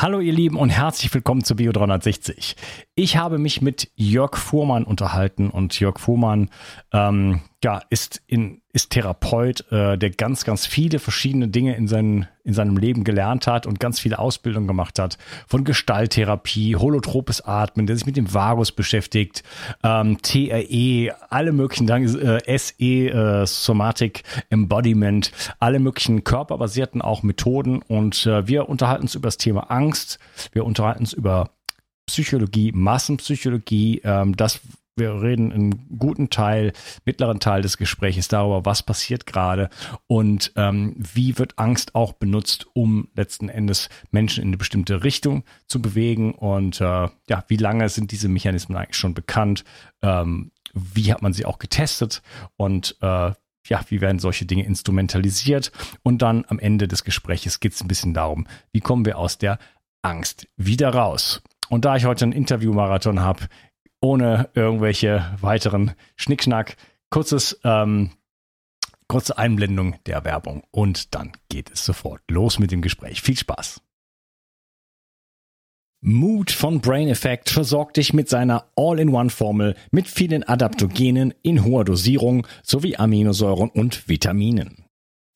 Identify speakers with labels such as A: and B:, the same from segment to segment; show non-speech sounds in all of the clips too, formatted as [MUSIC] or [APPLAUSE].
A: Hallo ihr Lieben und herzlich willkommen zu Bio 360. Ich habe mich mit Jörg Fuhrmann unterhalten und Jörg Fuhrmann ähm, ja, ist, in, ist Therapeut, äh, der ganz, ganz viele verschiedene Dinge in, seinen, in seinem Leben gelernt hat und ganz viele Ausbildungen gemacht hat. Von Gestalttherapie, holotropes Atmen, der sich mit dem Vagus beschäftigt, ähm, TRE, alle möglichen äh, SE, äh, Somatic Embodiment, alle möglichen körperbasierten auch Methoden. Und äh, wir unterhalten uns über das Thema Angst. Wir unterhalten uns über Psychologie, Massenpsychologie, ähm, das wir reden einen guten Teil, mittleren Teil des Gesprächs darüber, was passiert gerade und ähm, wie wird Angst auch benutzt, um letzten Endes Menschen in eine bestimmte Richtung zu bewegen und äh, ja, wie lange sind diese Mechanismen eigentlich schon bekannt? Ähm, wie hat man sie auch getestet und äh, ja, wie werden solche Dinge instrumentalisiert? Und dann am Ende des Gesprächs geht es ein bisschen darum, wie kommen wir aus der Angst wieder raus? Und da ich heute einen Interviewmarathon habe, ohne irgendwelche weiteren Schnickschnack. Kurzes, ähm, kurze Einblendung der Werbung und dann geht es sofort los mit dem Gespräch. Viel Spaß! Mood von Brain Effect versorgt dich mit seiner All-in-One-Formel mit vielen Adaptogenen in hoher Dosierung sowie Aminosäuren und Vitaminen.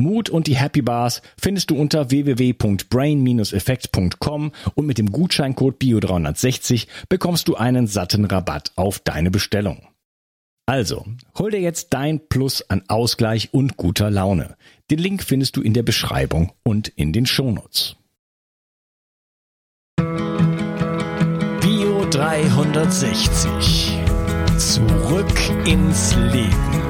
A: Mut und die Happy Bars findest du unter www.brain-effekt.com und mit dem Gutscheincode BIO360 bekommst du einen satten Rabatt auf deine Bestellung. Also, hol dir jetzt dein Plus an Ausgleich und guter Laune. Den Link findest du in der Beschreibung und in den Shownotes.
B: Bio 360. Zurück ins Leben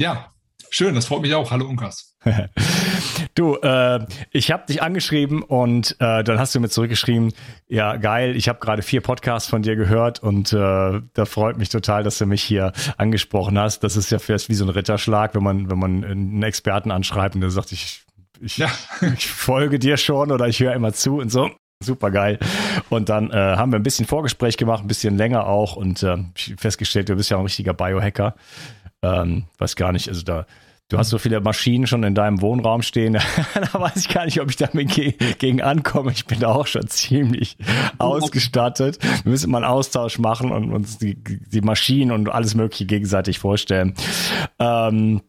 C: Ja, schön, das freut mich auch. Hallo Unkas. [LAUGHS]
A: du, äh, ich habe dich angeschrieben und äh, dann hast du mir zurückgeschrieben, ja geil, ich habe gerade vier Podcasts von dir gehört und äh, da freut mich total, dass du mich hier angesprochen hast. Das ist ja fast wie so ein Ritterschlag, wenn man wenn man einen Experten anschreibt und der sagt, ich ich, ja. [LAUGHS] ich folge dir schon oder ich höre immer zu und so. Super geil. Und dann äh, haben wir ein bisschen Vorgespräch gemacht, ein bisschen länger auch und äh, festgestellt, du bist ja ein richtiger Biohacker. Ähm, weiß gar nicht, also da, du hast so viele Maschinen schon in deinem Wohnraum stehen, [LAUGHS] da weiß ich gar nicht, ob ich damit ge gegen ankomme. Ich bin da auch schon ziemlich ausgestattet. Wir müssen mal einen Austausch machen und uns die, die Maschinen und alles Mögliche gegenseitig vorstellen. Ähm,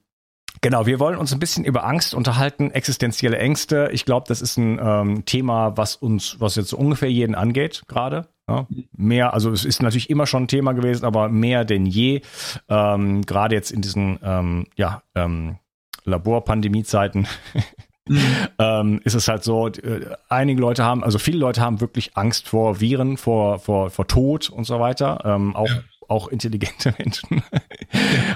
A: Genau, wir wollen uns ein bisschen über Angst unterhalten, existenzielle Ängste. Ich glaube, das ist ein ähm, Thema, was uns, was jetzt ungefähr jeden angeht gerade. Ja, mehr, also es ist natürlich immer schon ein Thema gewesen, aber mehr denn je. Ähm, Gerade jetzt in diesen ähm, ja, ähm, Laborpandemiezeiten mhm. [LAUGHS] ähm, ist es halt so, äh, einige Leute haben, also viele Leute haben wirklich Angst vor Viren, vor, vor, vor Tod und so weiter. Ähm, auch ja auch intelligente [LAUGHS] Menschen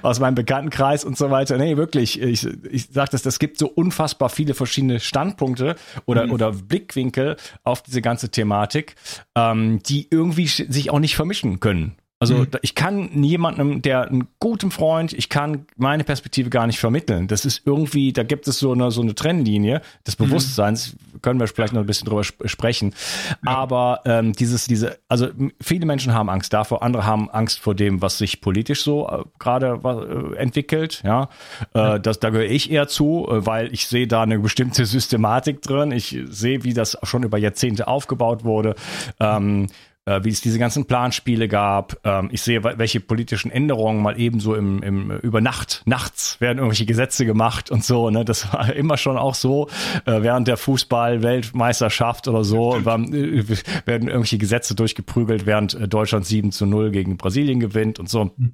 A: aus meinem Bekanntenkreis und so weiter. Nee, wirklich, ich, ich sage das, das gibt so unfassbar viele verschiedene Standpunkte oder, mhm. oder Blickwinkel auf diese ganze Thematik, ähm, die irgendwie sich auch nicht vermischen können. Also mhm. ich kann jemandem, der einen guten Freund, ich kann meine Perspektive gar nicht vermitteln. Das ist irgendwie, da gibt es so eine so eine Trennlinie des mhm. Bewusstseins. Mhm. Können wir vielleicht noch ein bisschen drüber sprechen. Ja. Aber ähm, dieses, diese, also viele Menschen haben Angst davor, andere haben Angst vor dem, was sich politisch so äh, gerade äh, entwickelt. Ja, äh, das da gehöre ich eher zu, äh, weil ich sehe da eine bestimmte [LAUGHS] Systematik drin. Ich sehe, wie das schon über Jahrzehnte aufgebaut wurde. Ähm, äh, wie es diese ganzen Planspiele gab. Ähm, ich sehe, welche politischen Änderungen mal ebenso im, im über Nacht, nachts werden irgendwelche Gesetze gemacht und so. Ne? Das war [LAUGHS] immer schon auch so. Äh, während der Fußball-Weltmeisterschaft oder so waren, äh, werden irgendwelche Gesetze durchgeprügelt, während äh, Deutschland 7 zu 0 gegen Brasilien gewinnt und so. Mhm.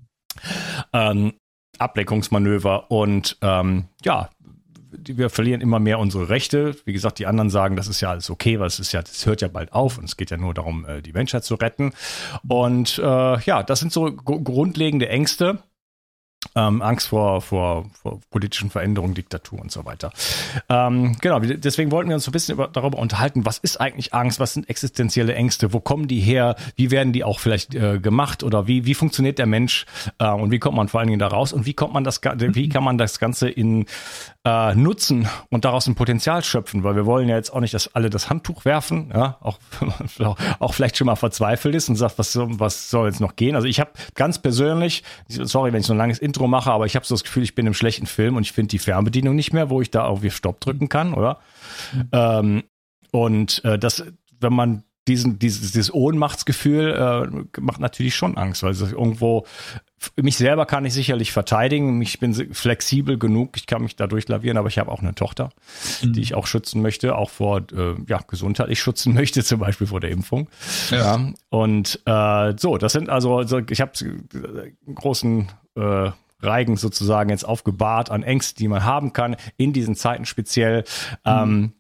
A: Ähm, Ableckungsmanöver und ähm, ja, wir verlieren immer mehr unsere Rechte. Wie gesagt, die anderen sagen, das ist ja alles okay, weil es ist ja, das hört ja bald auf und es geht ja nur darum, äh, die Menschheit zu retten. Und äh, ja, das sind so grundlegende Ängste ähm, Angst vor, vor, vor politischen Veränderungen, Diktatur und so weiter. Ähm, genau, deswegen wollten wir uns so ein bisschen über, darüber unterhalten, was ist eigentlich Angst, was sind existenzielle Ängste, wo kommen die her, wie werden die auch vielleicht äh, gemacht oder wie, wie funktioniert der Mensch äh, und wie kommt man vor allen Dingen da raus und wie kommt man das, wie kann man das Ganze in äh, nutzen und daraus ein Potenzial schöpfen, weil wir wollen ja jetzt auch nicht, dass alle das Handtuch werfen, ja, auch, [LAUGHS] auch vielleicht schon mal verzweifelt ist und sagt, was, was soll jetzt noch gehen. Also ich habe ganz persönlich, sorry, wenn ich so ein langes Intro mache, aber ich habe so das Gefühl, ich bin im schlechten Film und ich finde die Fernbedienung nicht mehr, wo ich da auf Stopp drücken kann, oder? Mhm. Ähm, und äh, das, wenn man diesen, dieses, dieses Ohnmachtsgefühl äh, macht natürlich schon Angst, weil es irgendwo mich selber kann ich sicherlich verteidigen. Ich bin flexibel genug, ich kann mich da durchlavieren, aber ich habe auch eine Tochter, mhm. die ich auch schützen möchte, auch vor äh, ja, gesundheitlich schützen [LAUGHS] möchte, zum Beispiel vor der Impfung. Ja. ja und äh, so, das sind also, so, ich habe einen großen äh, Reigen sozusagen jetzt aufgebahrt an Ängsten, die man haben kann, in diesen Zeiten speziell. Mhm. Ähm,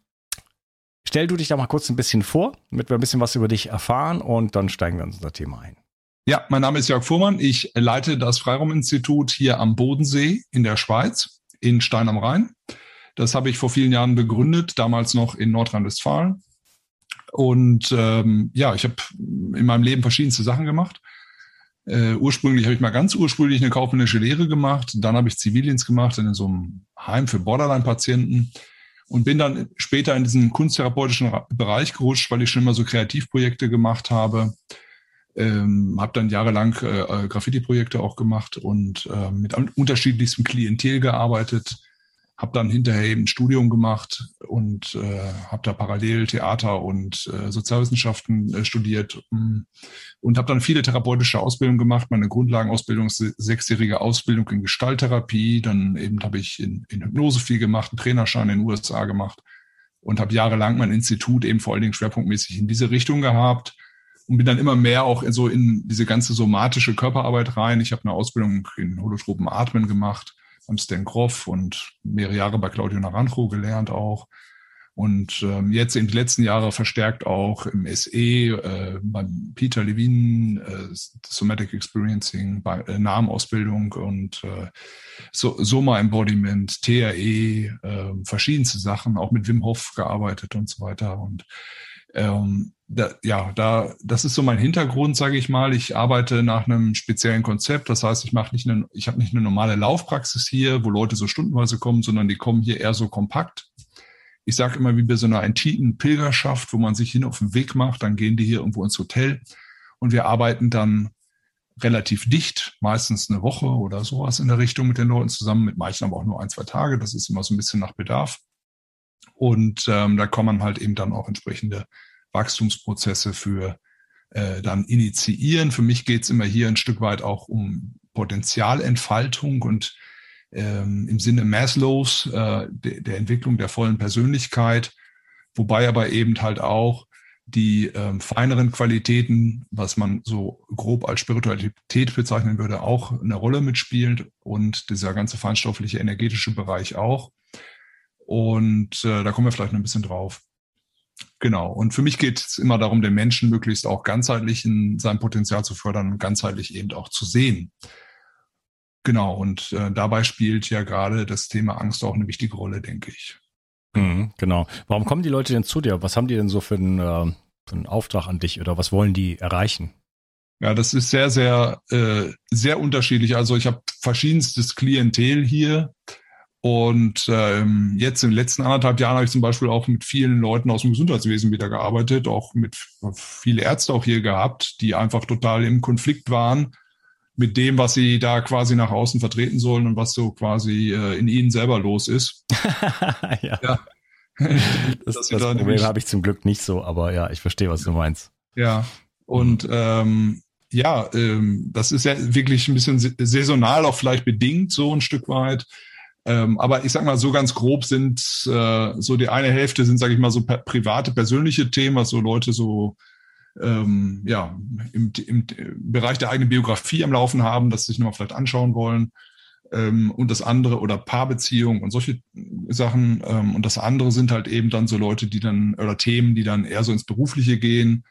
A: stell du dich da mal kurz ein bisschen vor, damit wir ein bisschen was über dich erfahren und dann steigen wir in unser Thema ein.
C: Ja, mein Name ist Jörg Fuhrmann. Ich leite das Freiraum-Institut hier am Bodensee in der Schweiz, in Stein am Rhein. Das habe ich vor vielen Jahren begründet, damals noch in Nordrhein-Westfalen. Und ähm, ja, ich habe in meinem Leben verschiedenste Sachen gemacht. Äh, ursprünglich habe ich mal ganz ursprünglich eine kaufmännische Lehre gemacht. Dann habe ich Zivildienst gemacht in so einem Heim für Borderline-Patienten und bin dann später in diesen kunsttherapeutischen Bereich gerutscht, weil ich schon immer so Kreativprojekte gemacht habe. Ähm, habe dann jahrelang äh, äh, Graffiti-Projekte auch gemacht und äh, mit unterschiedlichstem Klientel gearbeitet. Habe dann hinterher eben ein Studium gemacht und äh, habe da parallel Theater und äh, Sozialwissenschaften äh, studiert mm, und habe dann viele therapeutische Ausbildungen gemacht. Meine Grundlagenausbildung ist sechsjährige Ausbildung in Gestalttherapie. Dann eben habe ich in, in Hypnose viel gemacht, einen Trainerschein in den USA gemacht und habe jahrelang mein Institut eben vor allen Dingen schwerpunktmäßig in diese Richtung gehabt und bin dann immer mehr auch in so in diese ganze somatische Körperarbeit rein. Ich habe eine Ausbildung in holotropen Atmen gemacht beim Stan Groff und mehrere Jahre bei Claudio Naranjo gelernt auch. Und ähm, jetzt in den letzten Jahren verstärkt auch im SE, äh, beim Peter Levine, äh, Somatic Experiencing, bei äh, Namenausbildung und äh, so, Soma Embodiment, TRE, äh, verschiedenste Sachen, auch mit Wim Hof gearbeitet und so weiter. Und ähm, da, ja, da, das ist so mein Hintergrund, sage ich mal. Ich arbeite nach einem speziellen Konzept. Das heißt, ich mache nicht eine, ich habe nicht eine normale Laufpraxis hier, wo Leute so stundenweise kommen, sondern die kommen hier eher so kompakt. Ich sage immer wie bei so einer antiken Pilgerschaft, wo man sich hin auf den Weg macht, dann gehen die hier irgendwo ins Hotel und wir arbeiten dann relativ dicht, meistens eine Woche oder sowas in der Richtung mit den Leuten zusammen, mit manchen aber auch nur ein, zwei Tage. Das ist immer so ein bisschen nach Bedarf. Und ähm, da kann man halt eben dann auch entsprechende Wachstumsprozesse für äh, dann initiieren. Für mich geht es immer hier ein Stück weit auch um Potenzialentfaltung und ähm, im Sinne Maslows, äh, de, der Entwicklung der vollen Persönlichkeit, wobei aber eben halt auch die ähm, feineren Qualitäten, was man so grob als Spiritualität bezeichnen würde, auch eine Rolle mitspielt und dieser ganze feinstoffliche energetische Bereich auch. Und äh, da kommen wir vielleicht noch ein bisschen drauf. Genau. Und für mich geht es immer darum, den Menschen möglichst auch ganzheitlich in seinem Potenzial zu fördern und ganzheitlich eben auch zu sehen. Genau. Und äh, dabei spielt ja gerade das Thema Angst auch eine wichtige Rolle, denke ich.
A: Mhm, genau. Warum kommen die Leute denn zu dir? Was haben die denn so für einen, äh, für einen Auftrag an dich oder was wollen die erreichen?
C: Ja, das ist sehr, sehr, äh, sehr unterschiedlich. Also ich habe verschiedenstes Klientel hier. Und ähm, jetzt in den letzten anderthalb Jahren habe ich zum Beispiel auch mit vielen Leuten aus dem Gesundheitswesen wieder gearbeitet, auch mit viele Ärzte auch hier gehabt, die einfach total im Konflikt waren mit dem, was sie da quasi nach außen vertreten sollen und was so quasi äh, in ihnen selber los ist. [LAUGHS]
A: ja. ja. Das, das, das Problem habe ich zum Glück nicht so, aber ja, ich verstehe, was du meinst.
C: Ja, und ähm, ja, ähm, das ist ja wirklich ein bisschen saisonal auch vielleicht bedingt, so ein Stück weit. Ähm, aber ich sag mal, so ganz grob sind äh, so die eine Hälfte sind, sage ich mal, so per private, persönliche Themen, was so Leute so ähm, ja, im, im Bereich der eigenen Biografie am Laufen haben, das sich nochmal vielleicht anschauen wollen. Ähm, und das andere oder Paarbeziehung und solche Sachen. Ähm, und das andere sind halt eben dann so Leute, die dann oder Themen, die dann eher so ins Berufliche gehen.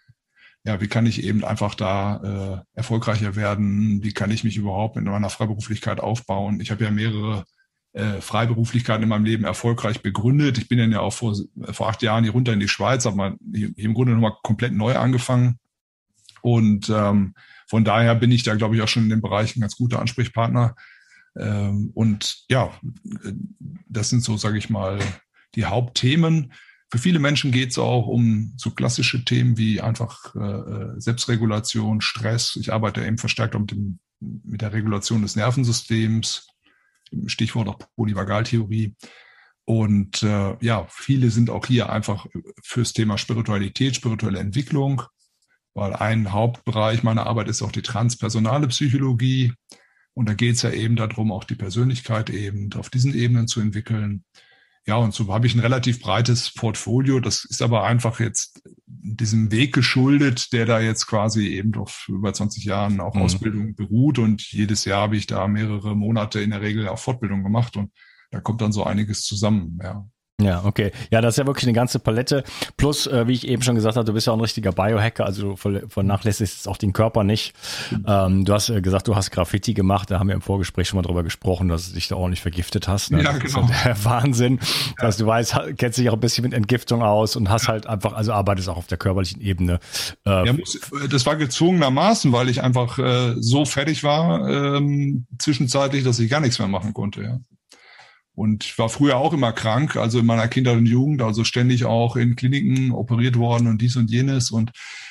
C: Ja, wie kann ich eben einfach da äh, erfolgreicher werden? Wie kann ich mich überhaupt in meiner Freiberuflichkeit aufbauen? Ich habe ja mehrere äh, Freiberuflichkeit in meinem Leben erfolgreich begründet. Ich bin dann ja auch vor, vor acht Jahren hier runter in die Schweiz, habe mal hier im Grunde nochmal komplett neu angefangen. Und ähm, von daher bin ich da, glaube ich, auch schon in dem Bereich ein ganz guter Ansprechpartner. Ähm, und ja, das sind so, sage ich mal, die Hauptthemen. Für viele Menschen geht es auch um so klassische Themen wie einfach äh, äh, Selbstregulation, Stress. Ich arbeite eben verstärkt mit, dem, mit der Regulation des Nervensystems, Stichwort auch Polyvagaltheorie. Und äh, ja, viele sind auch hier einfach fürs Thema Spiritualität, spirituelle Entwicklung, weil ein Hauptbereich meiner Arbeit ist auch die transpersonale Psychologie. Und da geht es ja eben darum, auch die Persönlichkeit eben auf diesen Ebenen zu entwickeln. Ja, und so habe ich ein relativ breites Portfolio. Das ist aber einfach jetzt diesem Weg geschuldet, der da jetzt quasi eben auf über 20 Jahren auch mhm. Ausbildung beruht. Und jedes Jahr habe ich da mehrere Monate in der Regel auch Fortbildung gemacht. Und da kommt dann so einiges zusammen, ja.
A: Ja, okay. Ja, das ist ja wirklich eine ganze Palette. Plus, äh, wie ich eben schon gesagt habe, du bist ja auch ein richtiger Biohacker, also du vernachlässigst auch den Körper nicht. Ähm, du hast äh, gesagt, du hast Graffiti gemacht, da haben wir im Vorgespräch schon mal drüber gesprochen, dass du dich da ordentlich vergiftet hast. Ne? Ja, das genau. Ist [LAUGHS] der Wahnsinn. Ja. Dass du weißt, kennst dich auch ein bisschen mit Entgiftung aus und hast halt einfach, also arbeitest auch auf der körperlichen Ebene.
C: Äh, ja, das war gezwungenermaßen, weil ich einfach äh, so fertig war, ähm, zwischenzeitlich, dass ich gar nichts mehr machen konnte, ja. Und war früher auch immer krank, also in meiner Kindheit und Jugend, also ständig auch in Kliniken operiert worden und dies und jenes. Und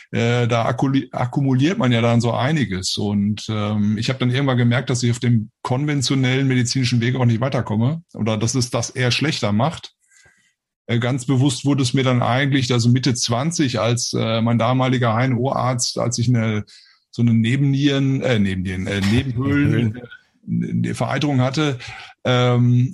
C: äh, da akkumuliert man ja dann so einiges. Und ähm, ich habe dann irgendwann gemerkt, dass ich auf dem konventionellen medizinischen Weg auch nicht weiterkomme oder dass es das eher schlechter macht. Äh, ganz bewusst wurde es mir dann eigentlich, also Mitte 20, als äh, mein damaliger HNO-Arzt, als ich eine so eine Nebennieren, äh, Nebennieren, äh, Nebenhöhlen, die Vereiterung hatte, ähm,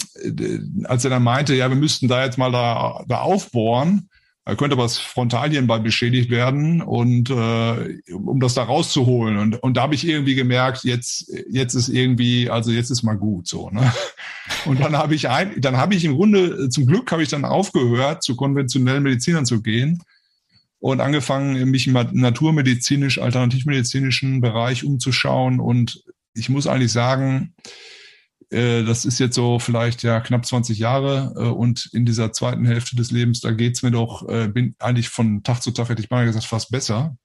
C: als er dann meinte, ja, wir müssten da jetzt mal da, da aufbohren, da könnte was Frontalhirnball beschädigt werden und äh, um das da rauszuholen. Und, und da habe ich irgendwie gemerkt, jetzt, jetzt ist irgendwie, also jetzt ist mal gut so. Ne? Und dann habe ich ein, dann habe ich im Grunde, zum Glück habe ich dann aufgehört, zu konventionellen Medizinern zu gehen und angefangen, mich im naturmedizinisch, alternativmedizinischen Bereich umzuschauen. Und ich muss eigentlich sagen, äh, das ist jetzt so vielleicht ja knapp 20 Jahre äh, und in dieser zweiten Hälfte des Lebens, da geht's mir doch, äh, bin eigentlich von Tag zu Tag, hätte ich mal gesagt, fast besser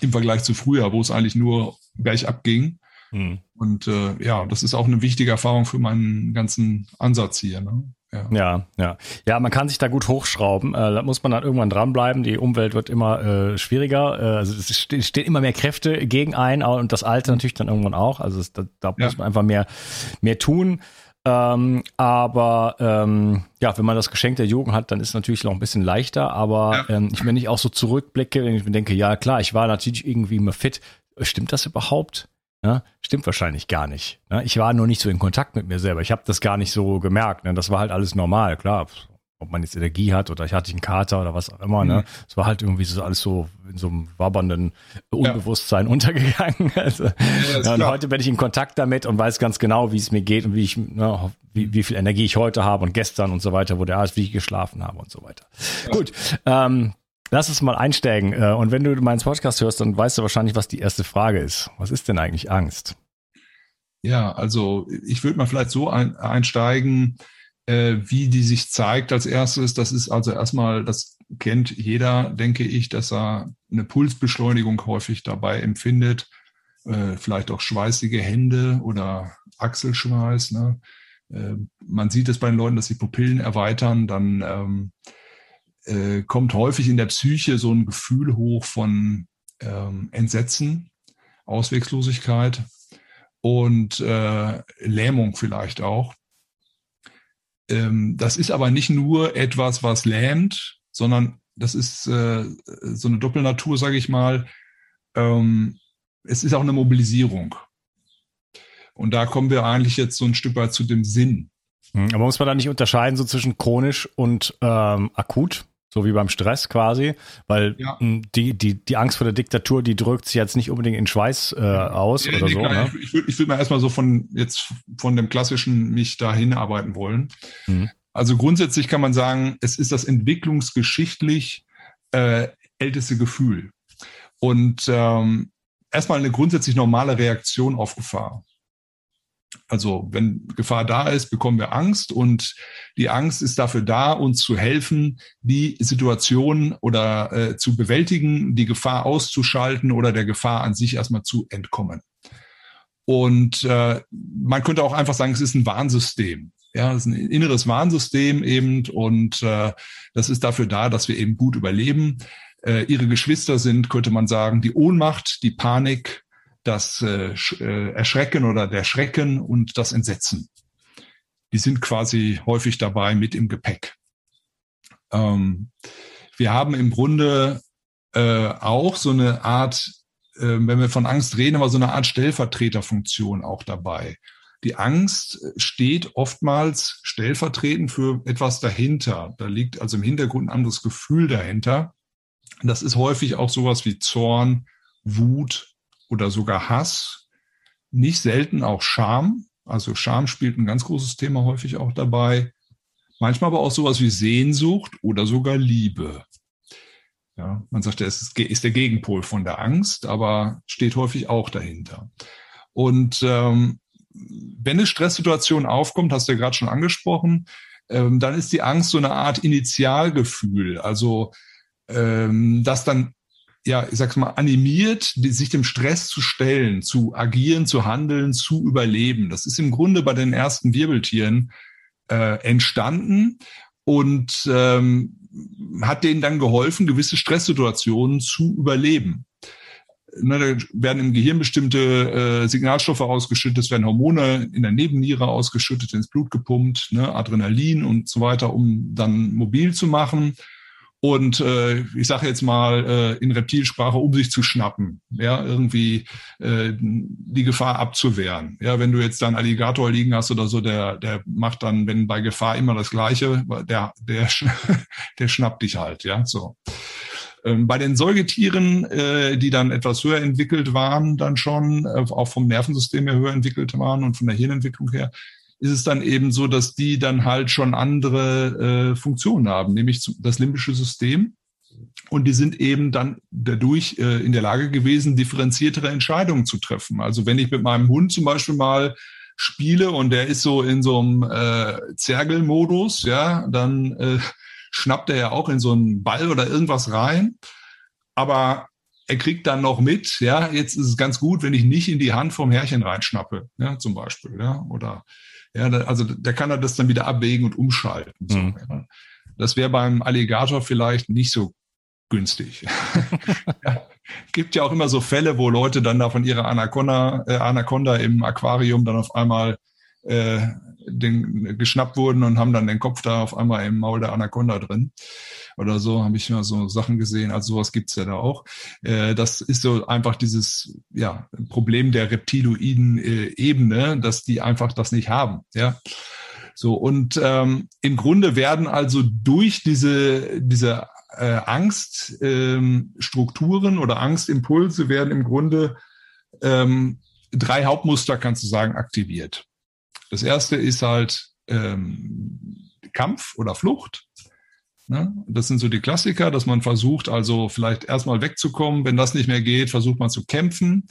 C: im Vergleich zu früher, wo es eigentlich nur bergab ging. Hm. Und ja, das ist auch eine wichtige Erfahrung für meinen ganzen Ansatz hier. Ne?
A: Ja. ja, ja. Ja, man kann sich da gut hochschrauben. Äh, da muss man dann irgendwann dranbleiben. Die Umwelt wird immer äh, schwieriger. Äh, also es steht, steht immer mehr Kräfte gegen ein und das Alte natürlich dann irgendwann auch. Also es, da, da ja. muss man einfach mehr, mehr tun. Ähm, aber ähm, ja, wenn man das Geschenk der Jugend hat, dann ist es natürlich noch ein bisschen leichter. Aber ja. ähm, ich, wenn ich auch so zurückblicke, wenn ich mir denke, ja klar, ich war natürlich irgendwie immer fit. Stimmt das überhaupt? Ne? Stimmt wahrscheinlich gar nicht. Ne? Ich war nur nicht so in Kontakt mit mir selber. Ich habe das gar nicht so gemerkt. Ne? Das war halt alles normal, klar. Ob man jetzt Energie hat oder ich hatte einen Kater oder was auch immer. Ne? Mhm. Es war halt irgendwie so alles so in so einem wabbernden Unbewusstsein ja. untergegangen. [LAUGHS] Also, ja, ja, und heute bin ich in Kontakt damit und weiß ganz genau, wie es mir geht und wie ich, ne, wie, wie viel Energie ich heute habe und gestern und so weiter, wo der Arzt, wie ich geschlafen habe und so weiter. Gut, ähm, Lass uns mal einsteigen. Äh, und wenn du meinen Podcast hörst, dann weißt du wahrscheinlich, was die erste Frage ist. Was ist denn eigentlich Angst?
C: Ja, also ich würde mal vielleicht so ein, einsteigen, äh, wie die sich zeigt als erstes. Das ist also erstmal, das kennt jeder, denke ich, dass er eine Pulsbeschleunigung häufig dabei empfindet. äh, vielleicht auch schweißige Hände oder Achselschweiß. Ne? Äh, man sieht es bei den Leuten, dass die Pupillen erweitern, dann ähm, äh, kommt häufig in der Psyche so ein Gefühl hoch von ähm, Entsetzen, Ausweglosigkeit und äh, Lähmung vielleicht auch. Ähm, das ist aber nicht nur etwas, was lähmt, sondern das ist äh, so eine Doppelnatur, sage ich mal. Ähm, es ist auch eine Mobilisierung. Und da kommen wir eigentlich jetzt so ein Stück weit zu dem Sinn.
A: Hm, aber muss man da nicht unterscheiden so zwischen chronisch und ähm, akut? So wie beim Stress quasi, weil ja. die, die, die Angst vor der Diktatur, die drückt sich jetzt nicht unbedingt in Schweiß äh, aus ja, oder nee, so.
C: Ne? Ich, ich würde ich würd mal erstmal so von jetzt von dem klassischen mich dahin arbeiten wollen. Mhm. Also grundsätzlich kann man sagen, es ist das entwicklungsgeschichtlich äh, älteste Gefühl. Und ähm, erstmal eine grundsätzlich normale Reaktion auf Gefahr. Also wenn Gefahr da ist, bekommen wir Angst und die Angst ist dafür da, uns zu helfen, die Situation oder äh, zu bewältigen, die Gefahr auszuschalten oder der Gefahr an sich erstmal zu entkommen. Und äh, man könnte auch einfach sagen, es ist ein Warnsystem. Ja, es ist ein inneres Warnsystem eben und äh, das ist dafür da, dass wir eben gut überleben. Äh, ihre Geschwister sind, könnte man sagen, die Ohnmacht, die Panik, das äh, äh, Erschrecken oder der Schrecken und das Entsetzen. Die sind quasi häufig dabei mit im Gepäck. Ähm, wir haben im Grunde äh, auch so eine Art, äh, wenn wir von Angst reden, aber so eine Art Stellvertreterfunktion auch dabei. Die Angst steht oftmals stellvertretend für etwas dahinter. Da liegt also im Hintergrund ein anderes Gefühl dahinter. Das ist häufig auch sowas wie Zorn, Wut, oder sogar Hass, nicht selten auch Scham. Also Scham spielt ein ganz großes Thema häufig auch dabei. Manchmal aber auch sowas wie Sehnsucht oder sogar Liebe. Ja, man sagt, es ist, der Gegenpol von der Angst, aber steht häufig auch dahinter. Und ähm, wenn eine Stresssituation aufkommt, hast du ja gerade schon angesprochen, ähm, dann ist die Angst so eine Art Initialgefühl. Also ähm, das dann ja, ich sag's mal, animiert, die, sich dem Stress zu stellen, zu agieren, zu handeln, zu überleben. Das ist im Grunde bei den ersten Wirbeltieren äh, entstanden und ähm, hat denen dann geholfen, gewisse Stresssituationen zu überleben. Ne, da werden im Gehirn bestimmte äh, Signalstoffe ausgeschüttet, es werden Hormone in der Nebenniere ausgeschüttet, ins Blut gepumpt, ne, Adrenalin und so weiter, um dann mobil zu machen und äh, ich sage jetzt mal äh, in Reptilsprache, um sich zu schnappen, ja, irgendwie äh, die Gefahr abzuwehren. Ja, wenn du jetzt dann Alligator liegen hast oder so, der der macht dann, wenn bei Gefahr immer das Gleiche, der der [LAUGHS] der schnappt dich halt, ja, so. Ähm, bei den Säugetieren, äh, die dann etwas höher entwickelt waren, dann schon, äh, auch vom Nervensystem her höher entwickelt waren und von der Hirnentwicklung her, ist es dann eben so, dass die dann halt schon andere äh, Funktionen haben, nämlich das limbische System. Und die sind eben dann dadurch äh, in der Lage gewesen, differenziertere Entscheidungen zu treffen. Also wenn ich mit meinem Hund zum Beispiel mal spiele und der ist so in so einem äh, Zergelmodus, ja, dann äh, schnappt er ja auch in so einen Ball oder irgendwas rein. Aber er kriegt dann noch mit, ja, jetzt ist es ganz gut, wenn ich nicht in die Hand vom Herrchen reinschnappe, ja, zum Beispiel, ja, oder ja, also der kann er das dann wieder abwägen und umschalten. So, mhm. ja. Das wäre beim Alligator vielleicht nicht so günstig. [LAUGHS] ja. Gibt ja auch immer so Fälle, wo Leute dann da von ihrer Anaconda, äh, Anaconda im Aquarium dann auf einmal äh, den, geschnappt wurden und haben dann den Kopf da auf einmal im Maul der Anaconda drin oder so, habe ich mal so Sachen gesehen. Also sowas gibt's ja da auch. Äh, das ist so einfach dieses ja, Problem der reptiloiden äh, Ebene, dass die einfach das nicht haben. Ja. So, und ähm, im Grunde werden also durch diese, diese äh, Angststrukturen ähm, oder Angstimpulse werden im Grunde ähm, drei Hauptmuster, kannst du sagen, aktiviert. Das erste ist halt ähm, Kampf oder Flucht. Ne? Das sind so die Klassiker, dass man versucht, also vielleicht erstmal wegzukommen. Wenn das nicht mehr geht, versucht man zu kämpfen.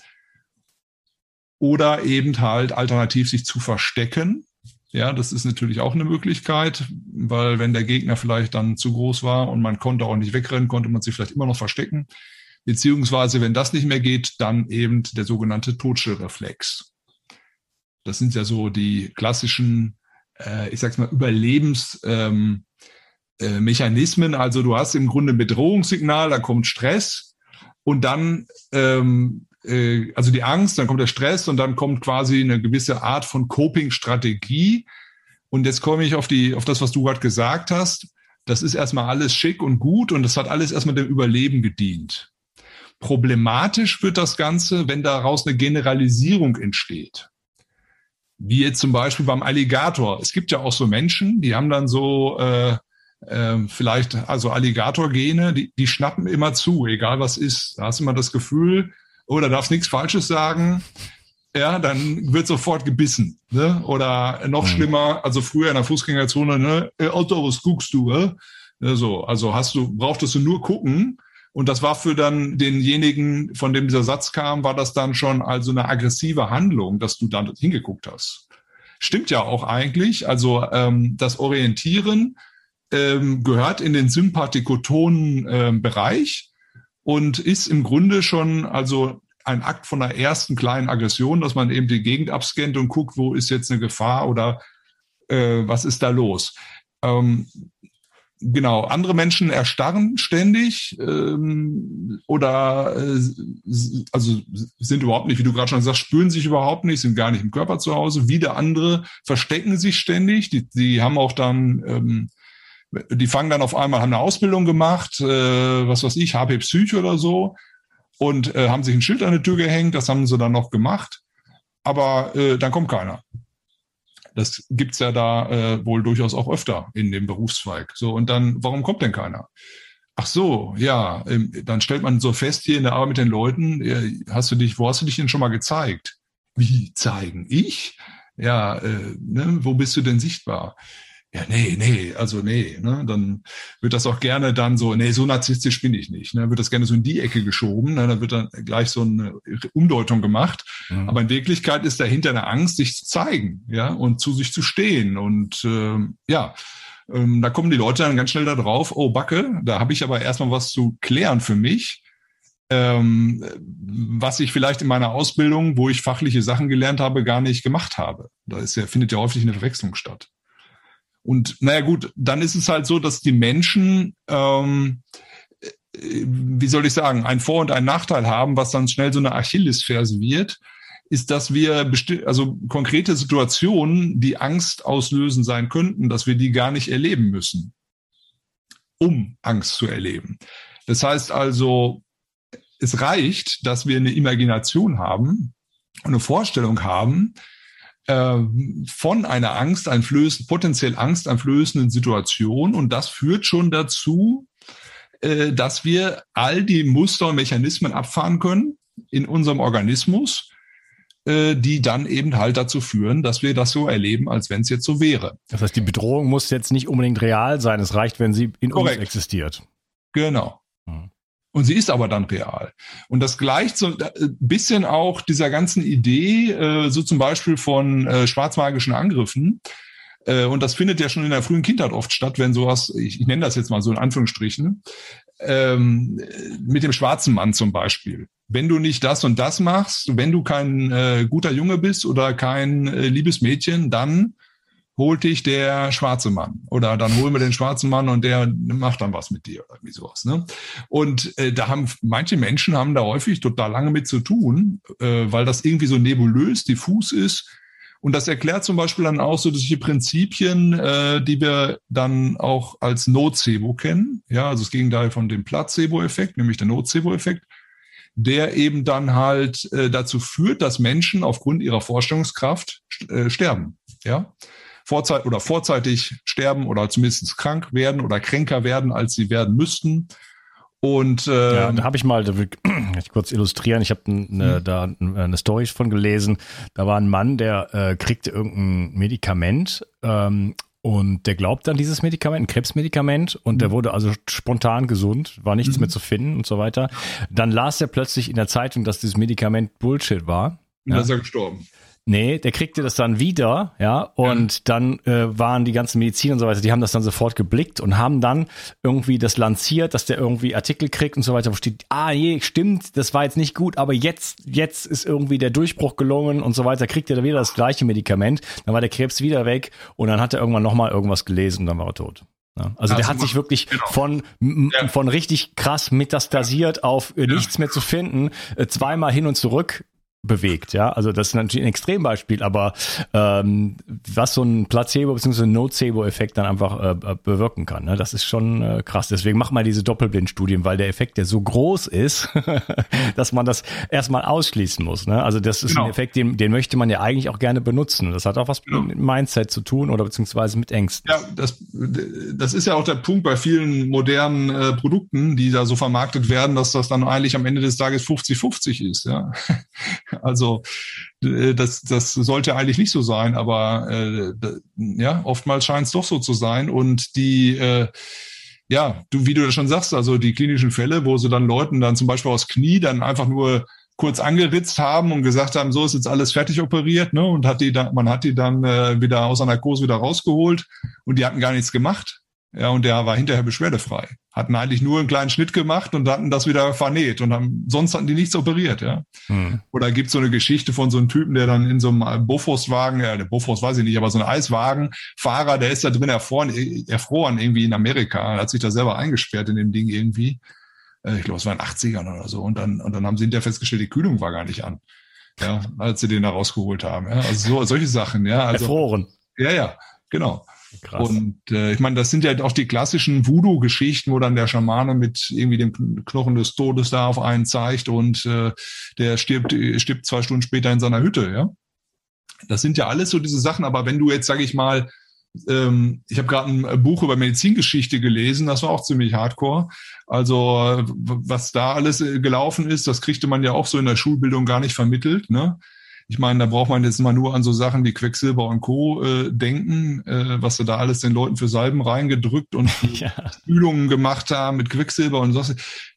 C: Oder eben halt alternativ sich zu verstecken. Ja, das ist natürlich auch eine Möglichkeit, weil wenn der Gegner vielleicht dann zu groß war und man konnte auch nicht wegrennen, konnte man sich vielleicht immer noch verstecken. beziehungsweise wenn das nicht mehr geht, dann eben der sogenannte Totschillreflex. Das sind ja so die klassischen, äh, ich sag's mal, Überlebensmechanismen. Ähm, äh, also du hast im Grunde ein Bedrohungssignal, da kommt Stress und dann ähm, äh, also die Angst, dann kommt der Stress und dann kommt quasi eine gewisse Art von Coping-Strategie. Und jetzt komme ich auf die, auf das, was du gerade gesagt hast. Das ist erstmal alles schick und gut und das hat alles erstmal dem Überleben gedient. Problematisch wird das Ganze, wenn daraus eine Generalisierung entsteht. Wie jetzt zum Beispiel beim Alligator. Es gibt ja auch so Menschen, die haben dann so äh, äh, vielleicht also Alligator-Gene, die, die schnappen immer zu, egal was ist. Da hast du immer das Gefühl, oder darfst nichts Falsches sagen, ja, dann wird sofort gebissen. Ne? Oder noch mhm. schlimmer, also früher in der Fußgängerzone, ne, äh, Otto, was guckst du? Äh? So, also hast du, brauchtest du nur gucken. Und das war für dann denjenigen, von dem dieser Satz kam, war das dann schon also eine aggressive Handlung, dass du dann hingeguckt hast. Stimmt ja auch eigentlich. Also ähm, das Orientieren ähm, gehört in den sympathikotonen ähm, Bereich und ist im Grunde schon also ein Akt von der ersten kleinen Aggression, dass man eben die Gegend abscannt und guckt, wo ist jetzt eine Gefahr oder äh, was ist da los. Ähm, genau, andere Menschen erstarren ständig ähm, oder äh, also sind überhaupt nicht, wie du gerade schon sagst, spüren sich überhaupt nicht, sind gar nicht im Körper zu Hause. Wieder andere verstecken sich ständig. Die, die haben auch dann ähm, die fangen dann auf einmal, haben eine Ausbildung gemacht, äh, was weiß ich, HP Psych oder so, und äh, haben sich ein Schild an die Tür gehängt, das haben sie dann noch gemacht, aber äh, dann kommt keiner. Das gibt's ja da äh, wohl durchaus auch öfter in dem Berufszweig. So, und dann, warum kommt denn keiner? Ach so, ja, ähm, dann stellt man so fest hier in der Arbeit mit den Leuten, äh, hast du dich, wo hast du dich denn schon mal gezeigt? Wie zeigen? Ich? Ja, äh, ne, wo bist du denn sichtbar? Ja, nee, nee, also nee, ne, dann wird das auch gerne dann so, nee, so narzisstisch bin ich nicht, ne, wird das gerne so in die Ecke geschoben, ne, dann wird dann gleich so eine Umdeutung gemacht, mhm. aber in Wirklichkeit ist dahinter eine Angst, sich zu zeigen, ja, und zu sich zu stehen und äh, ja, ähm, da kommen die Leute dann ganz schnell da drauf, oh Backe, da habe ich aber erstmal was zu klären für mich, ähm, was ich vielleicht in meiner Ausbildung, wo ich fachliche Sachen gelernt habe, gar nicht gemacht habe. Da ist ja, findet ja häufig eine Verwechslung statt. Und naja gut, dann ist es halt so, dass die Menschen, ähm, äh, wie soll ich sagen, ein Vor- und ein Nachteil haben, was dann schnell so eine Achillesferse wird, ist, dass wir also konkrete Situationen, die Angst auslösen sein könnten, dass wir die gar nicht erleben müssen, um Angst zu erleben. Das heißt also, es reicht, dass wir eine Imagination haben, eine Vorstellung haben, von einer Angst einflößen, potenziell angsteinflößenden Situation. Und das führt schon dazu, äh, dass wir all die Muster und Mechanismen abfahren können in unserem Organismus, äh, die dann eben halt dazu führen, dass wir das so erleben, als wenn es jetzt so wäre.
A: Das heißt, die Bedrohung muss jetzt nicht unbedingt real sein. Es reicht, wenn sie in Korrekt. uns existiert.
C: Genau. Und sie ist aber dann real. Und das gleicht so ein äh, bisschen auch dieser ganzen Idee, äh, so zum Beispiel von äh, schwarzmagischen Angriffen. Und das findet ja schon in der frühen Kindheit oft statt, wenn sowas, ich, ich nenne das jetzt mal so in Anführungsstrichen, ähm, mit dem schwarzen Mann zum Beispiel. Wenn du nicht das und das machst, wenn du kein guter Junge bist oder kein liebes Mädchen, dann holt dich der schwarze Mann oder dann holen wir den schwarzen Mann und der macht dann was mit dir oder wie sowas. Ne? Und äh, da haben manche Menschen haben da häufig total lange mit zu tun, äh, weil das irgendwie so nebulös, diffus ist. Und das erklärt zum Beispiel dann auch so solche Prinzipien, äh, die wir dann auch als Nocebo kennen. Ja, also das Gegenteil von dem Placebo-Effekt, nämlich der Nocebo-Effekt, der eben dann halt äh, dazu führt, dass Menschen aufgrund ihrer Vorstellungskraft äh, sterben. Ja, vorzeit oder vorzeitig sterben oder zumindest krank werden oder kränker werden, als sie werden müssten. Und äh,
A: ja, da habe ich mal, da will ich [CLEARS THROAT] kurz illustrieren, ich habe ne, hm. da eine Story von gelesen. Da war ein Mann, der äh, kriegte irgendein Medikament ähm, und der glaubt an dieses Medikament, ein Krebsmedikament, und mhm. der wurde also spontan gesund, war nichts mhm. mehr zu finden und so weiter. Dann las er plötzlich in der Zeitung, dass dieses Medikament Bullshit war
C: Und ja. dann ist er gestorben.
A: Nee, der kriegte das dann wieder, ja, und ja. dann äh, waren die ganzen Mediziner und so weiter, die haben das dann sofort geblickt und haben dann irgendwie das lanciert, dass der irgendwie Artikel kriegt und so weiter, wo steht, ah, je, stimmt, das war jetzt nicht gut, aber jetzt, jetzt ist irgendwie der Durchbruch gelungen und so weiter, kriegt er da wieder das gleiche Medikament, dann war der Krebs wieder weg und dann hat er irgendwann nochmal irgendwas gelesen und dann war er tot. Ja, also, also der hat sich wirklich genau. von, ja. von richtig krass metastasiert auf äh, nichts mehr zu finden, äh, zweimal hin und zurück bewegt, ja. Also das ist natürlich ein Extrembeispiel, aber ähm, was so ein Placebo- bzw. Nocebo-Effekt dann einfach äh, bewirken kann, ne? das ist schon äh, krass. Deswegen mach mal diese Doppelblindstudien, weil der Effekt, der so groß ist, [LAUGHS] dass man das erstmal ausschließen muss. Ne? Also das ist genau. ein Effekt, den, den möchte man ja eigentlich auch gerne benutzen. Das hat auch was genau. mit Mindset zu tun oder beziehungsweise mit Ängsten.
C: Ja, das, das ist ja auch der Punkt bei vielen modernen äh, Produkten, die da so vermarktet werden, dass das dann eigentlich am Ende des Tages 50-50 ist. Ja? Also äh, das, das sollte eigentlich nicht so sein, aber äh, ja, oftmals scheint es doch so zu sein. Und die äh, ja, du, wie du das schon sagst, also die klinischen Fälle, wo sie dann Leuten dann zum Beispiel aus Knie dann einfach nur kurz angeritzt haben und gesagt haben, so ist jetzt alles fertig operiert, ne? Und hat die dann, man hat die dann äh, wieder aus einer Narkose wieder rausgeholt und die hatten gar nichts gemacht. Ja, und der war hinterher beschwerdefrei. Hatten eigentlich nur einen kleinen Schnitt gemacht und hatten das wieder vernäht und haben, sonst hatten die nichts operiert, ja. Hm. Oder gibt so eine Geschichte von so einem Typen, der dann in so einem Bofors-Wagen, ja, der Bofors weiß ich nicht, aber so ein Eiswagenfahrer, der ist da drin erfroren, erfroren irgendwie in Amerika, hat sich da selber eingesperrt in dem Ding irgendwie. Äh, ich glaube, es war in den 80ern oder so. Und dann, und dann haben sie hinterher festgestellt, die Kühlung war gar nicht an. Ja, als sie den da rausgeholt haben. Ja, also so, solche Sachen, ja. Also,
A: Erfroren.
C: Ja, ja, genau. Krass. Und äh, ich meine, das sind ja auch die klassischen Voodoo-Geschichten, wo dann der Schamane mit irgendwie dem Knochen des Todes da auf einen zeigt und äh, der stirbt, stirbt zwei Stunden später in seiner Hütte, ja. Das sind ja alles so diese Sachen, aber wenn du jetzt, sage ich mal, ähm, ich habe gerade ein Buch über Medizingeschichte gelesen, das war auch ziemlich hardcore. Also was da alles äh, gelaufen ist, das kriegte man ja auch so in der Schulbildung gar nicht vermittelt. Ne? Ich meine, da braucht man jetzt mal nur an so Sachen wie Quecksilber und Co. Äh, denken, äh, was sie da alles den Leuten für Salben reingedrückt und [LAUGHS] ja. Spülungen gemacht haben mit Quecksilber und so.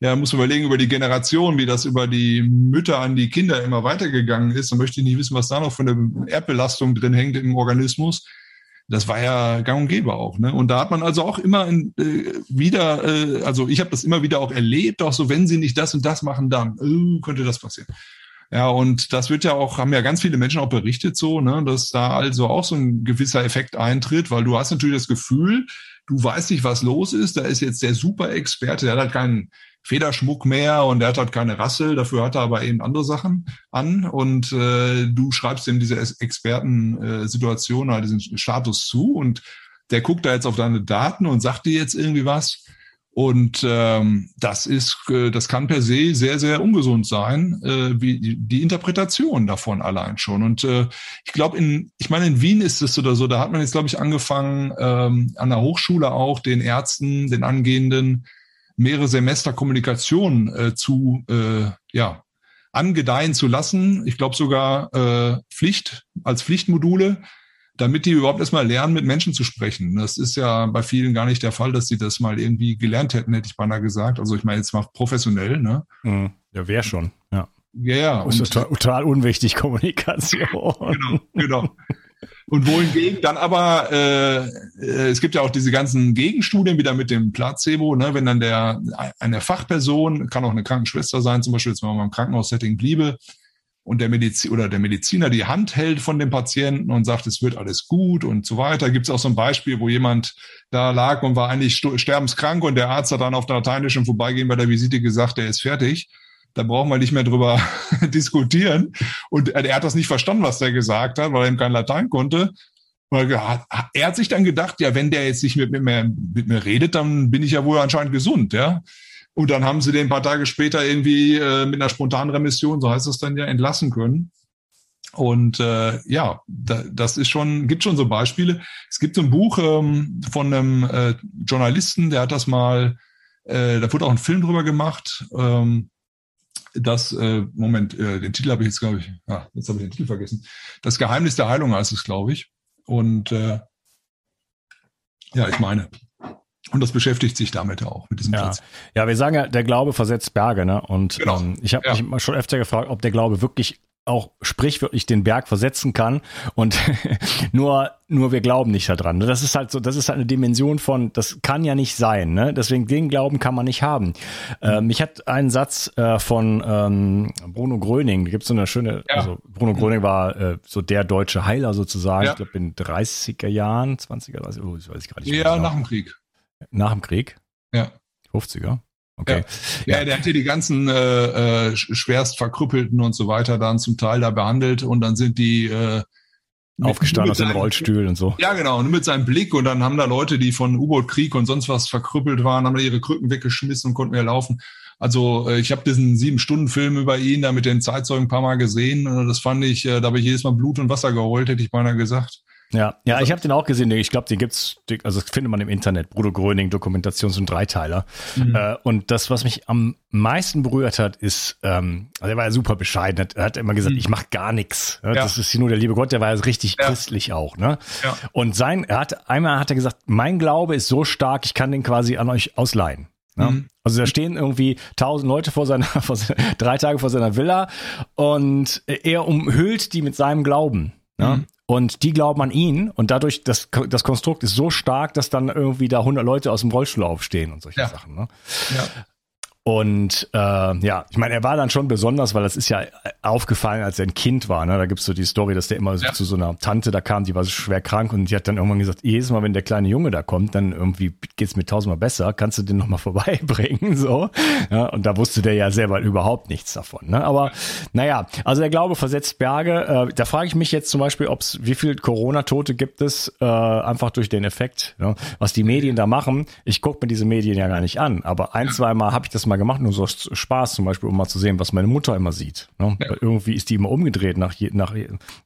C: Ja, muss man überlegen über die Generation, wie das über die Mütter an die Kinder immer weitergegangen ist. Da möchte ich nicht wissen, was da noch für eine Erdbelastung drin hängt im Organismus. Das war ja gang und gäbe auch. Ne? Und da hat man also auch immer in, äh, wieder, äh, also ich habe das immer wieder auch erlebt, auch so, wenn sie nicht das und das machen, dann äh, könnte das passieren. Ja, und das wird ja auch, haben ja ganz viele Menschen auch berichtet so, ne, dass da also auch so ein gewisser Effekt eintritt, weil du hast natürlich das Gefühl, du weißt nicht, was los ist. Da ist jetzt der Super-Experte, der hat halt keinen Federschmuck mehr und der hat halt keine Rassel, dafür hat er aber eben andere Sachen an. Und äh, du schreibst ihm diese Expertensituation äh, diesen Status zu. Und der guckt da jetzt auf deine Daten und sagt dir jetzt irgendwie was und ähm, das ist, äh, das kann per se sehr, sehr ungesund sein, äh, wie die Interpretation davon allein schon. Und äh, ich glaube, in, ich meine, in Wien ist es oder so, da hat man jetzt, glaube ich, angefangen, ähm, an der Hochschule auch den Ärzten, den Angehenden mehrere Semester Kommunikation äh, zu, äh, ja, angedeihen zu lassen. Ich glaube sogar äh, Pflicht als Pflichtmodule damit die überhaupt erstmal lernen, mit Menschen zu sprechen. Das ist ja bei vielen gar nicht der Fall, dass sie das mal irgendwie gelernt hätten, hätte ich beinahe gesagt. Also ich meine jetzt mal professionell, ne?
A: Hm. Ja, wäre schon, ja.
C: Ja, ja.
A: Das ist total, total unwichtig, Kommunikation.
C: genau, genau. Und wohingegen dann aber, äh, äh, es gibt ja auch diese ganzen Gegenstudien wieder mit dem Placebo, ne, wenn dann der eine Fachperson, kann auch eine Krankenschwester sein, zum Beispiel jetzt wenn man mal im Krankenhaussetting bliebe, und der Medizin oder der Mediziner die Hand hält von dem Patienten und sagt, es wird alles gut und so weiter. Gibt es auch so ein Beispiel, wo jemand da lag und war eigentlich sterbenskrank und der Arzt hat dann auf der lateinischen Vorbeigehen bei der Visite gesagt, er ist fertig. Da brauchen wir nicht mehr drüber [LAUGHS] diskutieren. Und er hat das nicht verstanden, was der gesagt hat, weil er eben kein Latein konnte. Er hat sich dann gedacht, ja, wenn der jetzt nicht mit, mit, mir, mit mir redet, dann bin ich ja wohl anscheinend gesund, ja. Und dann haben sie den ein paar Tage später irgendwie äh, mit einer spontanen Remission, so heißt es dann ja, entlassen können. Und äh, ja, da, das ist schon, gibt schon so Beispiele. Es gibt so ein Buch ähm, von einem äh, Journalisten, der hat das mal, äh, da wurde auch ein Film drüber gemacht. Ähm, das, äh, Moment, äh, den Titel habe ich jetzt, glaube ich, ah, jetzt habe ich den Titel vergessen. Das Geheimnis der Heilung heißt es, glaube ich. Und äh, ja, ich meine, und das beschäftigt sich damit auch, mit diesem
A: ja.
C: Platz.
A: Ja, wir sagen ja, der Glaube versetzt Berge, ne? Und genau. ähm, ich habe ja. mich schon öfter gefragt, ob der Glaube wirklich auch sprichwörtlich den Berg versetzen kann und [LAUGHS] nur nur wir glauben nicht daran. Das ist halt so, das ist halt eine Dimension von, das kann ja nicht sein. Ne? Deswegen den Glauben kann man nicht haben. Äh, mich hat ein Satz äh, von ähm, Bruno Gröning, da gibt es so eine schöne, ja. also Bruno Gröning war äh, so der deutsche Heiler sozusagen, ja. ich glaube in 30er Jahren, 20er, 30, oh, weiß ich gerade nicht.
C: Ja, genau. nach dem Krieg.
A: Nach dem Krieg?
C: Ja.
A: 50er?
C: Okay. Ja, ja der hat hier die ganzen äh, äh, schwerst verkrüppelten und so weiter dann zum Teil da behandelt und dann sind die äh,
A: aufgestanden aus dem Rollstuhl und so.
C: Ja, genau. Und mit seinem Blick und dann haben da Leute, die von U-Boot-Krieg und sonst was verkrüppelt waren, haben da ihre Krücken weggeschmissen und konnten mehr laufen. Also äh, ich habe diesen sieben Stunden Film über ihn da mit den Zeitzeugen ein paar Mal gesehen. Das fand ich, äh, da habe ich jedes Mal Blut und Wasser geholt, hätte ich beinahe gesagt.
A: Ja, ja, ich habe den auch gesehen. Ich glaube, den gibt's, also das findet man im Internet. Bruder Gröning, Dokumentations- und Dreiteiler. Mhm. Äh, und das, was mich am meisten berührt hat, ist, ähm, also er war ja super bescheiden. Er hat immer gesagt, mhm. ich mache gar nichts. Ja. Das ist nur der liebe Gott. Der war ja richtig ja. christlich auch. Ne? Ja. Und sein, er hat einmal hat er gesagt, mein Glaube ist so stark, ich kann den quasi an euch ausleihen. Ja? Mhm. Also da stehen irgendwie tausend Leute vor seiner, [LAUGHS] vor seiner, drei Tage vor seiner Villa und er umhüllt die mit seinem Glauben. Ja? Mhm. Und die glauben an ihn und dadurch, das, das Konstrukt ist so stark, dass dann irgendwie da 100 Leute aus dem Rollstuhl aufstehen und solche ja. Sachen. Ne? Ja. Und äh, ja, ich meine, er war dann schon besonders, weil das ist ja aufgefallen, als er ein Kind war. Ne? Da gibt's so die Story, dass der immer ja. zu so einer Tante da kam, die war so schwer krank und die hat dann irgendwann gesagt, jedes Mal, wenn der kleine Junge da kommt, dann irgendwie geht's mir tausendmal besser, kannst du den nochmal [LAUGHS] vorbeibringen. so. Ja, und da wusste der ja selber überhaupt nichts davon. Ne? Aber naja, also der Glaube versetzt Berge. Äh, da frage ich mich jetzt zum Beispiel, ob's, wie viel Corona-Tote gibt es, äh, einfach durch den Effekt, ne? was die Medien da machen. Ich gucke mir diese Medien ja gar nicht an, aber ein, zwei Mal habe ich das mal mal gemacht, nur so Spaß zum Beispiel, um mal zu sehen, was meine Mutter immer sieht. Ne? Ja. Irgendwie ist die immer umgedreht nach, je, nach,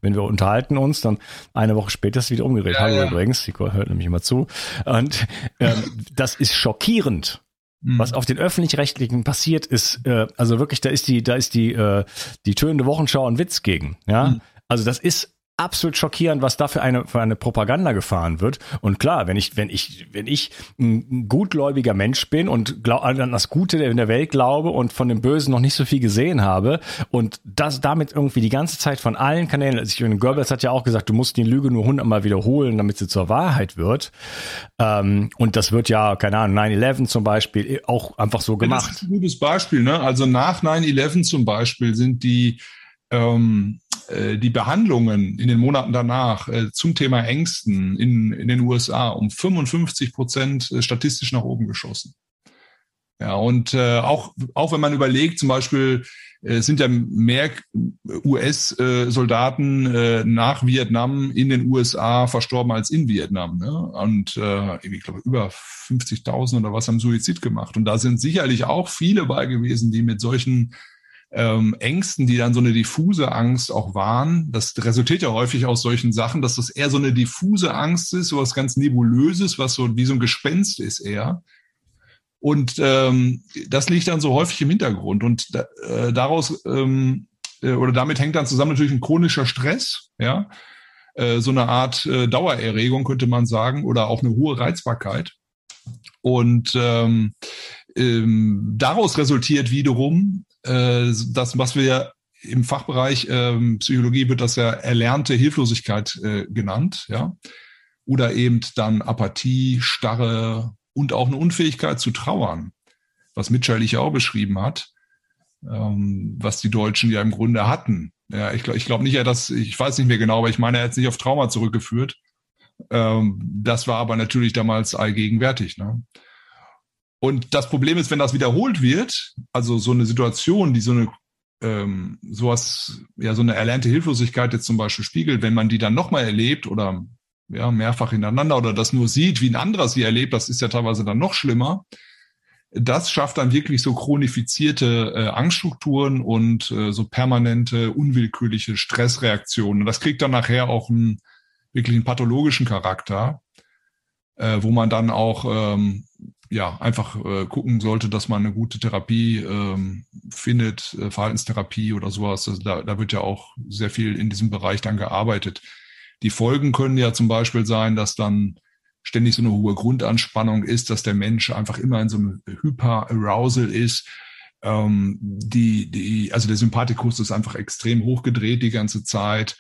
A: wenn wir unterhalten uns, dann eine Woche später ist sie wieder umgedreht. Ja, Hallo ja. übrigens, die hört nämlich immer zu. Und ähm, [LAUGHS] das ist schockierend. Mhm. Was auf den öffentlich-rechtlichen passiert, ist äh, also wirklich, da ist die, da ist die äh, die tönende Wochenschau ein Witz gegen. Ja, mhm. also das ist absolut schockierend, was da für eine, für eine Propaganda gefahren wird. Und klar, wenn ich, wenn ich, wenn ich ein gutgläubiger Mensch bin und glaub, an das Gute in der Welt glaube und von dem Bösen noch nicht so viel gesehen habe und das damit irgendwie die ganze Zeit von allen Kanälen, also ich, Goebbels hat ja auch gesagt, du musst die Lüge nur hundertmal wiederholen, damit sie zur Wahrheit wird. Ähm, und das wird ja, keine Ahnung, 9-11 zum Beispiel auch einfach so gemacht. das
C: ist ein gutes Beispiel, ne? Also nach 9-11 zum Beispiel sind die, ähm, äh, die Behandlungen in den Monaten danach äh, zum Thema Ängsten in, in den USA um 55 Prozent äh, statistisch nach oben geschossen. Ja, und äh, auch, auch wenn man überlegt, zum Beispiel äh, sind ja mehr US-Soldaten äh, nach Vietnam in den USA verstorben als in Vietnam. Ne? Und äh, ich glaube, über 50.000 oder was haben Suizid gemacht. Und da sind sicherlich auch viele bei gewesen, die mit solchen ähm, Ängsten, die dann so eine diffuse Angst auch waren. Das resultiert ja häufig aus solchen Sachen, dass das eher so eine diffuse Angst ist, so was ganz Nebulöses, was so wie so ein Gespenst ist eher. Und ähm, das liegt dann so häufig im Hintergrund. Und äh, daraus ähm, äh, oder damit hängt dann zusammen natürlich ein chronischer Stress, ja, äh, so eine Art äh, Dauererregung könnte man sagen, oder auch eine hohe Reizbarkeit. Und ähm, ähm, daraus resultiert wiederum äh, das, was wir im Fachbereich ähm, Psychologie wird das ja erlernte Hilflosigkeit äh, genannt, ja. Oder eben dann Apathie, Starre und auch eine Unfähigkeit zu trauern, was Mitchell auch beschrieben hat, ähm, was die Deutschen ja im Grunde hatten. Ja, ich glaube ich glaub nicht, er das, ich weiß nicht mehr genau, aber ich meine, er hat es nicht auf Trauma zurückgeführt. Ähm, das war aber natürlich damals allgegenwärtig. Ne? Und das Problem ist, wenn das wiederholt wird, also so eine Situation, die so eine ähm, sowas, ja, so eine erlernte Hilflosigkeit jetzt zum Beispiel spiegelt, wenn man die dann nochmal erlebt oder ja, mehrfach hintereinander oder das nur sieht, wie ein anderer sie erlebt, das ist ja teilweise dann noch schlimmer. Das schafft dann wirklich so chronifizierte äh, Angststrukturen und äh, so permanente, unwillkürliche Stressreaktionen. Und das kriegt dann nachher auch einen wirklich einen pathologischen Charakter, äh, wo man dann auch ähm, ja, einfach äh, gucken sollte, dass man eine gute Therapie ähm, findet, äh, Verhaltenstherapie oder sowas. Also da, da wird ja auch sehr viel in diesem Bereich dann gearbeitet. Die Folgen können ja zum Beispiel sein, dass dann ständig so eine hohe Grundanspannung ist, dass der Mensch einfach immer in so einem Hyperarousal ist, Ähm, die, die, also der Sympathikus ist einfach extrem hochgedreht die ganze Zeit.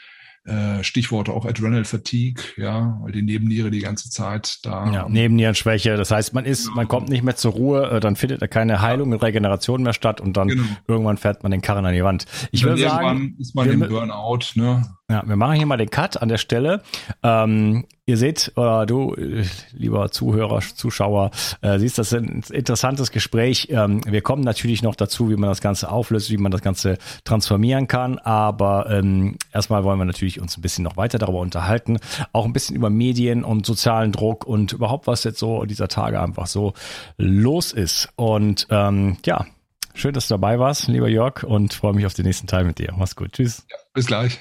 C: Äh, Stichworte auch Adrenal Fatigue, ja, weil die Nebenniere die ganze Zeit da.
D: Ja, Nebennierenschwäche. Das heißt, man ist, man kommt nicht mehr zur Ruhe, äh, dann findet da keine Heilung und Regeneration mehr statt und dann genau. irgendwann fährt man den Karren an die Wand.
C: Ich würde sagen, ist man im Burnout, ne?
D: Ja, wir machen hier mal den Cut an der Stelle. Ähm, ihr seht, oder du, lieber Zuhörer, Zuschauer, äh, siehst, das ist ein interessantes Gespräch. Ähm, wir kommen natürlich noch dazu, wie man das Ganze auflöst, wie man das Ganze transformieren kann. Aber ähm, erstmal wollen wir natürlich uns ein bisschen noch weiter darüber unterhalten. Auch ein bisschen über Medien und sozialen Druck und überhaupt, was jetzt so dieser Tage einfach so los ist. Und ähm, ja, schön, dass du dabei warst, lieber Jörg, und freue mich auf den nächsten Teil mit dir. Mach's gut. Tschüss.
C: Ja, bis gleich.